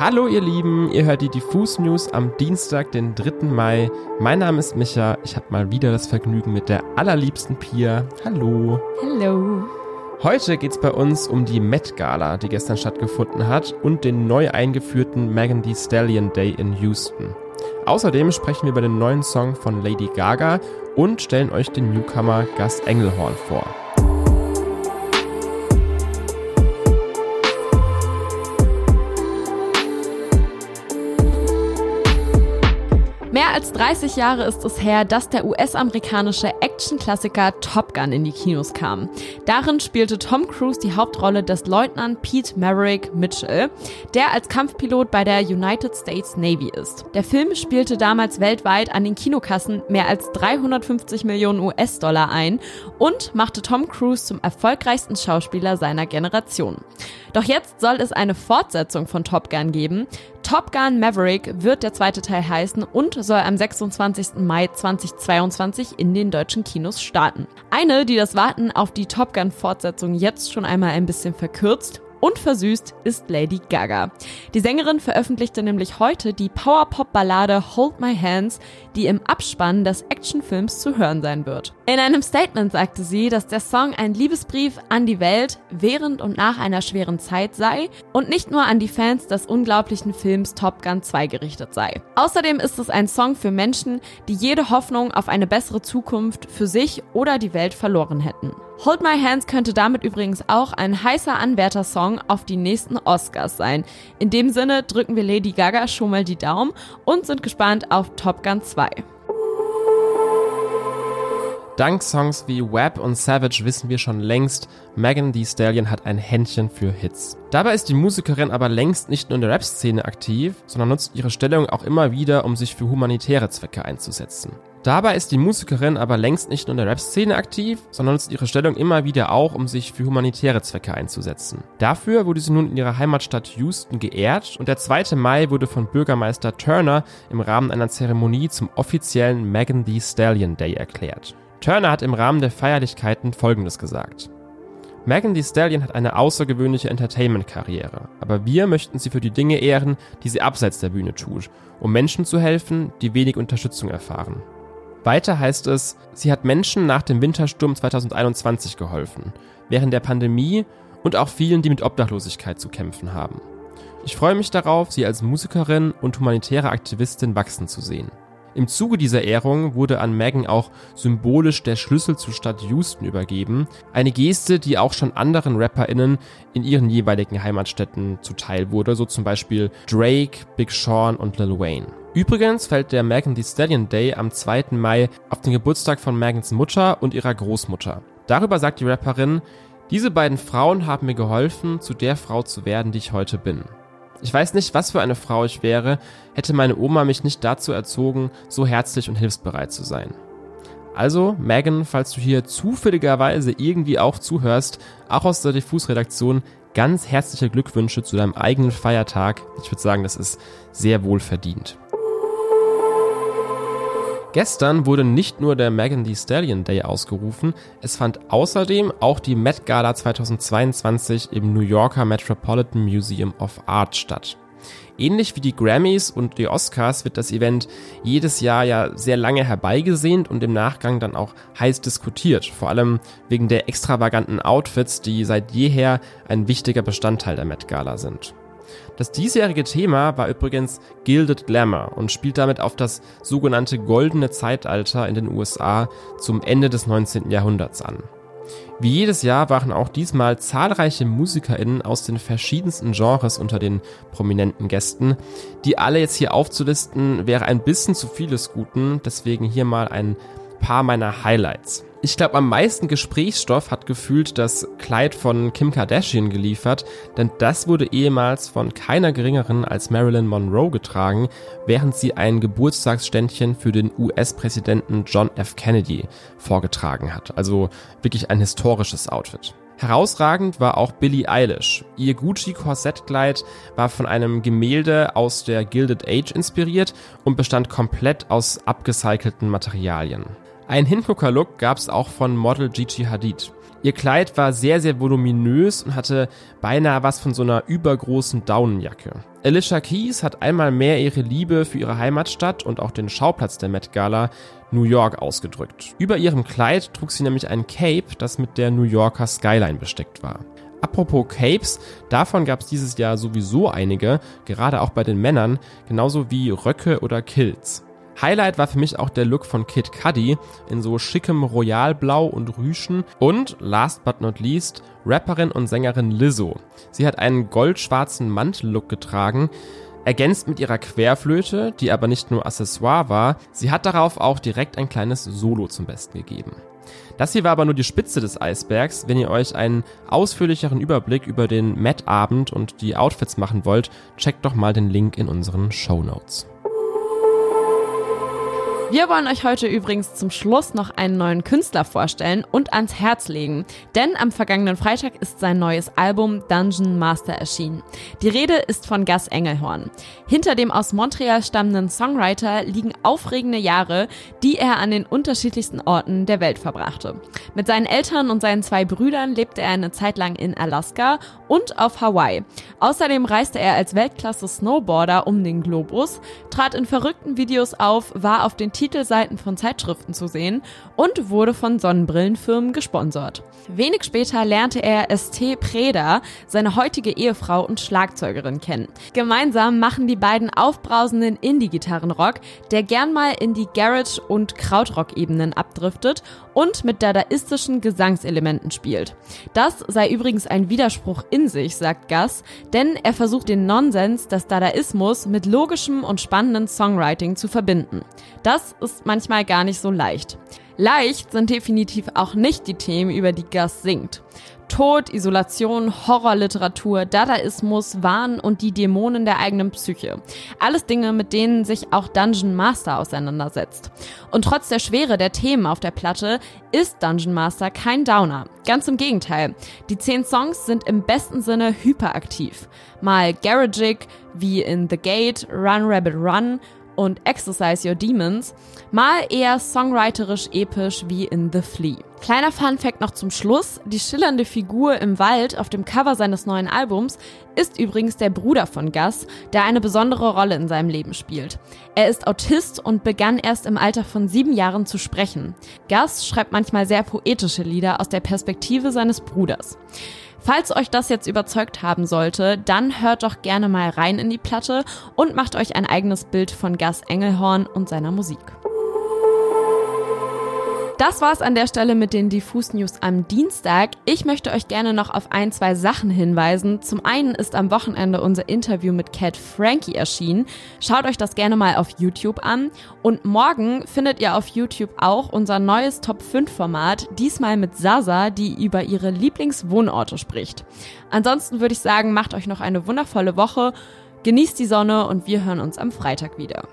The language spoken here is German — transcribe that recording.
Hallo ihr Lieben, ihr hört die Diffus News am Dienstag, den 3. Mai. Mein Name ist Micha, ich habe mal wieder das Vergnügen mit der allerliebsten Pia. Hallo. Hallo. Heute geht es bei uns um die Met Gala, die gestern stattgefunden hat und den neu eingeführten Megan Thee Stallion Day in Houston. Außerdem sprechen wir über den neuen Song von Lady Gaga und stellen euch den Newcomer Gus Engelhorn vor. Mehr als 30 Jahre ist es her, dass der US-amerikanische Action-Klassiker Top Gun in die Kinos kam. Darin spielte Tom Cruise die Hauptrolle des Leutnant Pete Maverick Mitchell, der als Kampfpilot bei der United States Navy ist. Der Film spielte damals weltweit an den Kinokassen mehr als 350 Millionen US-Dollar ein und machte Tom Cruise zum erfolgreichsten Schauspieler seiner Generation. Doch jetzt soll es eine Fortsetzung von Top Gun geben. Top Gun Maverick wird der zweite Teil heißen und soll am 26. Mai 2022 in den deutschen Kinos starten. Eine, die das Warten auf die Top Gun Fortsetzung jetzt schon einmal ein bisschen verkürzt und versüßt ist Lady Gaga. Die Sängerin veröffentlichte nämlich heute die Powerpop-Ballade Hold My Hands, die im Abspann des Actionfilms zu hören sein wird. In einem Statement sagte sie, dass der Song ein Liebesbrief an die Welt während und nach einer schweren Zeit sei und nicht nur an die Fans des unglaublichen Films Top Gun 2 gerichtet sei. Außerdem ist es ein Song für Menschen, die jede Hoffnung auf eine bessere Zukunft für sich oder die Welt verloren hätten. Hold My Hands könnte damit übrigens auch ein heißer Anwärtersong auf die nächsten Oscars sein. In dem Sinne drücken wir Lady Gaga schon mal die Daumen und sind gespannt auf Top Gun 2. Dank Songs wie Web und Savage wissen wir schon längst, Megan Thee Stallion hat ein Händchen für Hits. Dabei ist die Musikerin aber längst nicht nur in der Rap-Szene aktiv, sondern nutzt ihre Stellung auch immer wieder, um sich für humanitäre Zwecke einzusetzen. Dabei ist die Musikerin aber längst nicht nur in der Rap-Szene aktiv, sondern nutzt ihre Stellung immer wieder auch, um sich für humanitäre Zwecke einzusetzen. Dafür wurde sie nun in ihrer Heimatstadt Houston geehrt und der 2. Mai wurde von Bürgermeister Turner im Rahmen einer Zeremonie zum offiziellen Megan Thee Stallion Day erklärt. Turner hat im Rahmen der Feierlichkeiten Folgendes gesagt. Megan Thee Stallion hat eine außergewöhnliche Entertainment-Karriere, aber wir möchten sie für die Dinge ehren, die sie abseits der Bühne tut, um Menschen zu helfen, die wenig Unterstützung erfahren. Weiter heißt es, sie hat Menschen nach dem Wintersturm 2021 geholfen, während der Pandemie und auch vielen, die mit Obdachlosigkeit zu kämpfen haben. Ich freue mich darauf, sie als Musikerin und humanitäre Aktivistin wachsen zu sehen. Im Zuge dieser Ehrung wurde an Megan auch symbolisch der Schlüssel zur Stadt Houston übergeben, eine Geste, die auch schon anderen RapperInnen in ihren jeweiligen Heimatstädten zuteil wurde, so zum Beispiel Drake, Big Sean und Lil Wayne. Übrigens fällt der Megan Thee Stallion Day am 2. Mai auf den Geburtstag von Megans Mutter und ihrer Großmutter. Darüber sagt die Rapperin, diese beiden Frauen haben mir geholfen, zu der Frau zu werden, die ich heute bin. Ich weiß nicht, was für eine Frau ich wäre, hätte meine Oma mich nicht dazu erzogen, so herzlich und hilfsbereit zu sein. Also, Megan, falls du hier zufälligerweise irgendwie auch zuhörst, auch aus der Diffus-Redaktion, ganz herzliche Glückwünsche zu deinem eigenen Feiertag. Ich würde sagen, das ist sehr wohl verdient. Gestern wurde nicht nur der Megan Thee Stallion Day ausgerufen, es fand außerdem auch die Met Gala 2022 im New Yorker Metropolitan Museum of Art statt. Ähnlich wie die Grammys und die Oscars wird das Event jedes Jahr ja sehr lange herbeigesehnt und im Nachgang dann auch heiß diskutiert, vor allem wegen der extravaganten Outfits, die seit jeher ein wichtiger Bestandteil der Met Gala sind. Das diesjährige Thema war übrigens Gilded Glamour und spielt damit auf das sogenannte goldene Zeitalter in den USA zum Ende des 19. Jahrhunderts an. Wie jedes Jahr waren auch diesmal zahlreiche MusikerInnen aus den verschiedensten Genres unter den prominenten Gästen. Die alle jetzt hier aufzulisten wäre ein bisschen zu vieles Guten, deswegen hier mal ein paar meiner Highlights. Ich glaube, am meisten Gesprächsstoff hat gefühlt das Kleid von Kim Kardashian geliefert, denn das wurde ehemals von keiner geringeren als Marilyn Monroe getragen, während sie ein Geburtstagsständchen für den US-Präsidenten John F. Kennedy vorgetragen hat. Also wirklich ein historisches Outfit. Herausragend war auch Billie Eilish. Ihr Gucci-Korsettkleid war von einem Gemälde aus der Gilded Age inspiriert und bestand komplett aus abgecycelten Materialien. Ein Hingucker-Look gab es auch von Model Gigi Hadid. Ihr Kleid war sehr, sehr voluminös und hatte beinahe was von so einer übergroßen Daunenjacke. Alicia Keys hat einmal mehr ihre Liebe für ihre Heimatstadt und auch den Schauplatz der Met Gala, New York, ausgedrückt. Über ihrem Kleid trug sie nämlich ein Cape, das mit der New Yorker Skyline besteckt war. Apropos Capes, davon gab es dieses Jahr sowieso einige, gerade auch bei den Männern, genauso wie Röcke oder Kilts. Highlight war für mich auch der Look von Kid Cudi in so schickem Royalblau und Rüschen und last but not least Rapperin und Sängerin Lizzo. Sie hat einen goldschwarzen Mantellook getragen, ergänzt mit ihrer Querflöte, die aber nicht nur Accessoire war, sie hat darauf auch direkt ein kleines Solo zum Besten gegeben. Das hier war aber nur die Spitze des Eisbergs. Wenn ihr euch einen ausführlicheren Überblick über den Met-Abend und die Outfits machen wollt, checkt doch mal den Link in unseren Show Notes. Wir wollen euch heute übrigens zum Schluss noch einen neuen Künstler vorstellen und ans Herz legen. Denn am vergangenen Freitag ist sein neues Album Dungeon Master erschienen. Die Rede ist von Gus Engelhorn. Hinter dem aus Montreal stammenden Songwriter liegen aufregende Jahre, die er an den unterschiedlichsten Orten der Welt verbrachte. Mit seinen Eltern und seinen zwei Brüdern lebte er eine Zeit lang in Alaska und auf Hawaii. Außerdem reiste er als Weltklasse-Snowboarder um den Globus, trat in verrückten Videos auf, war auf den Titelseiten von Zeitschriften zu sehen und wurde von Sonnenbrillenfirmen gesponsert. Wenig später lernte er ST Preda, seine heutige Ehefrau und Schlagzeugerin, kennen. Gemeinsam machen die beiden aufbrausenden Indie-Gitarrenrock, der gern mal in die Garage- und Krautrock-Ebenen abdriftet und mit dadaistischen Gesangselementen spielt. Das sei übrigens ein Widerspruch in sich, sagt Gus, denn er versucht den Nonsens des Dadaismus mit logischem und spannendem Songwriting zu verbinden. Das ist manchmal gar nicht so leicht. Leicht sind definitiv auch nicht die Themen, über die Gus singt. Tod, Isolation, Horrorliteratur, Dadaismus, Wahn und die Dämonen der eigenen Psyche. Alles Dinge, mit denen sich auch Dungeon Master auseinandersetzt. Und trotz der Schwere der Themen auf der Platte ist Dungeon Master kein Downer. Ganz im Gegenteil. Die zehn Songs sind im besten Sinne hyperaktiv. Mal garagig, wie in The Gate, Run Rabbit Run und Exercise Your Demons, mal eher songwriterisch episch wie in The Flea. Kleiner Fun Fact noch zum Schluss. Die schillernde Figur im Wald auf dem Cover seines neuen Albums ist übrigens der Bruder von Gus, der eine besondere Rolle in seinem Leben spielt. Er ist Autist und begann erst im Alter von sieben Jahren zu sprechen. Gus schreibt manchmal sehr poetische Lieder aus der Perspektive seines Bruders. Falls euch das jetzt überzeugt haben sollte, dann hört doch gerne mal rein in die Platte und macht euch ein eigenes Bild von Gus Engelhorn und seiner Musik. Das war's an der Stelle mit den Diffus News am Dienstag. Ich möchte euch gerne noch auf ein, zwei Sachen hinweisen. Zum einen ist am Wochenende unser Interview mit Cat Frankie erschienen. Schaut euch das gerne mal auf YouTube an. Und morgen findet ihr auf YouTube auch unser neues Top 5 Format, diesmal mit Sasa, die über ihre Lieblingswohnorte spricht. Ansonsten würde ich sagen, macht euch noch eine wundervolle Woche, genießt die Sonne und wir hören uns am Freitag wieder.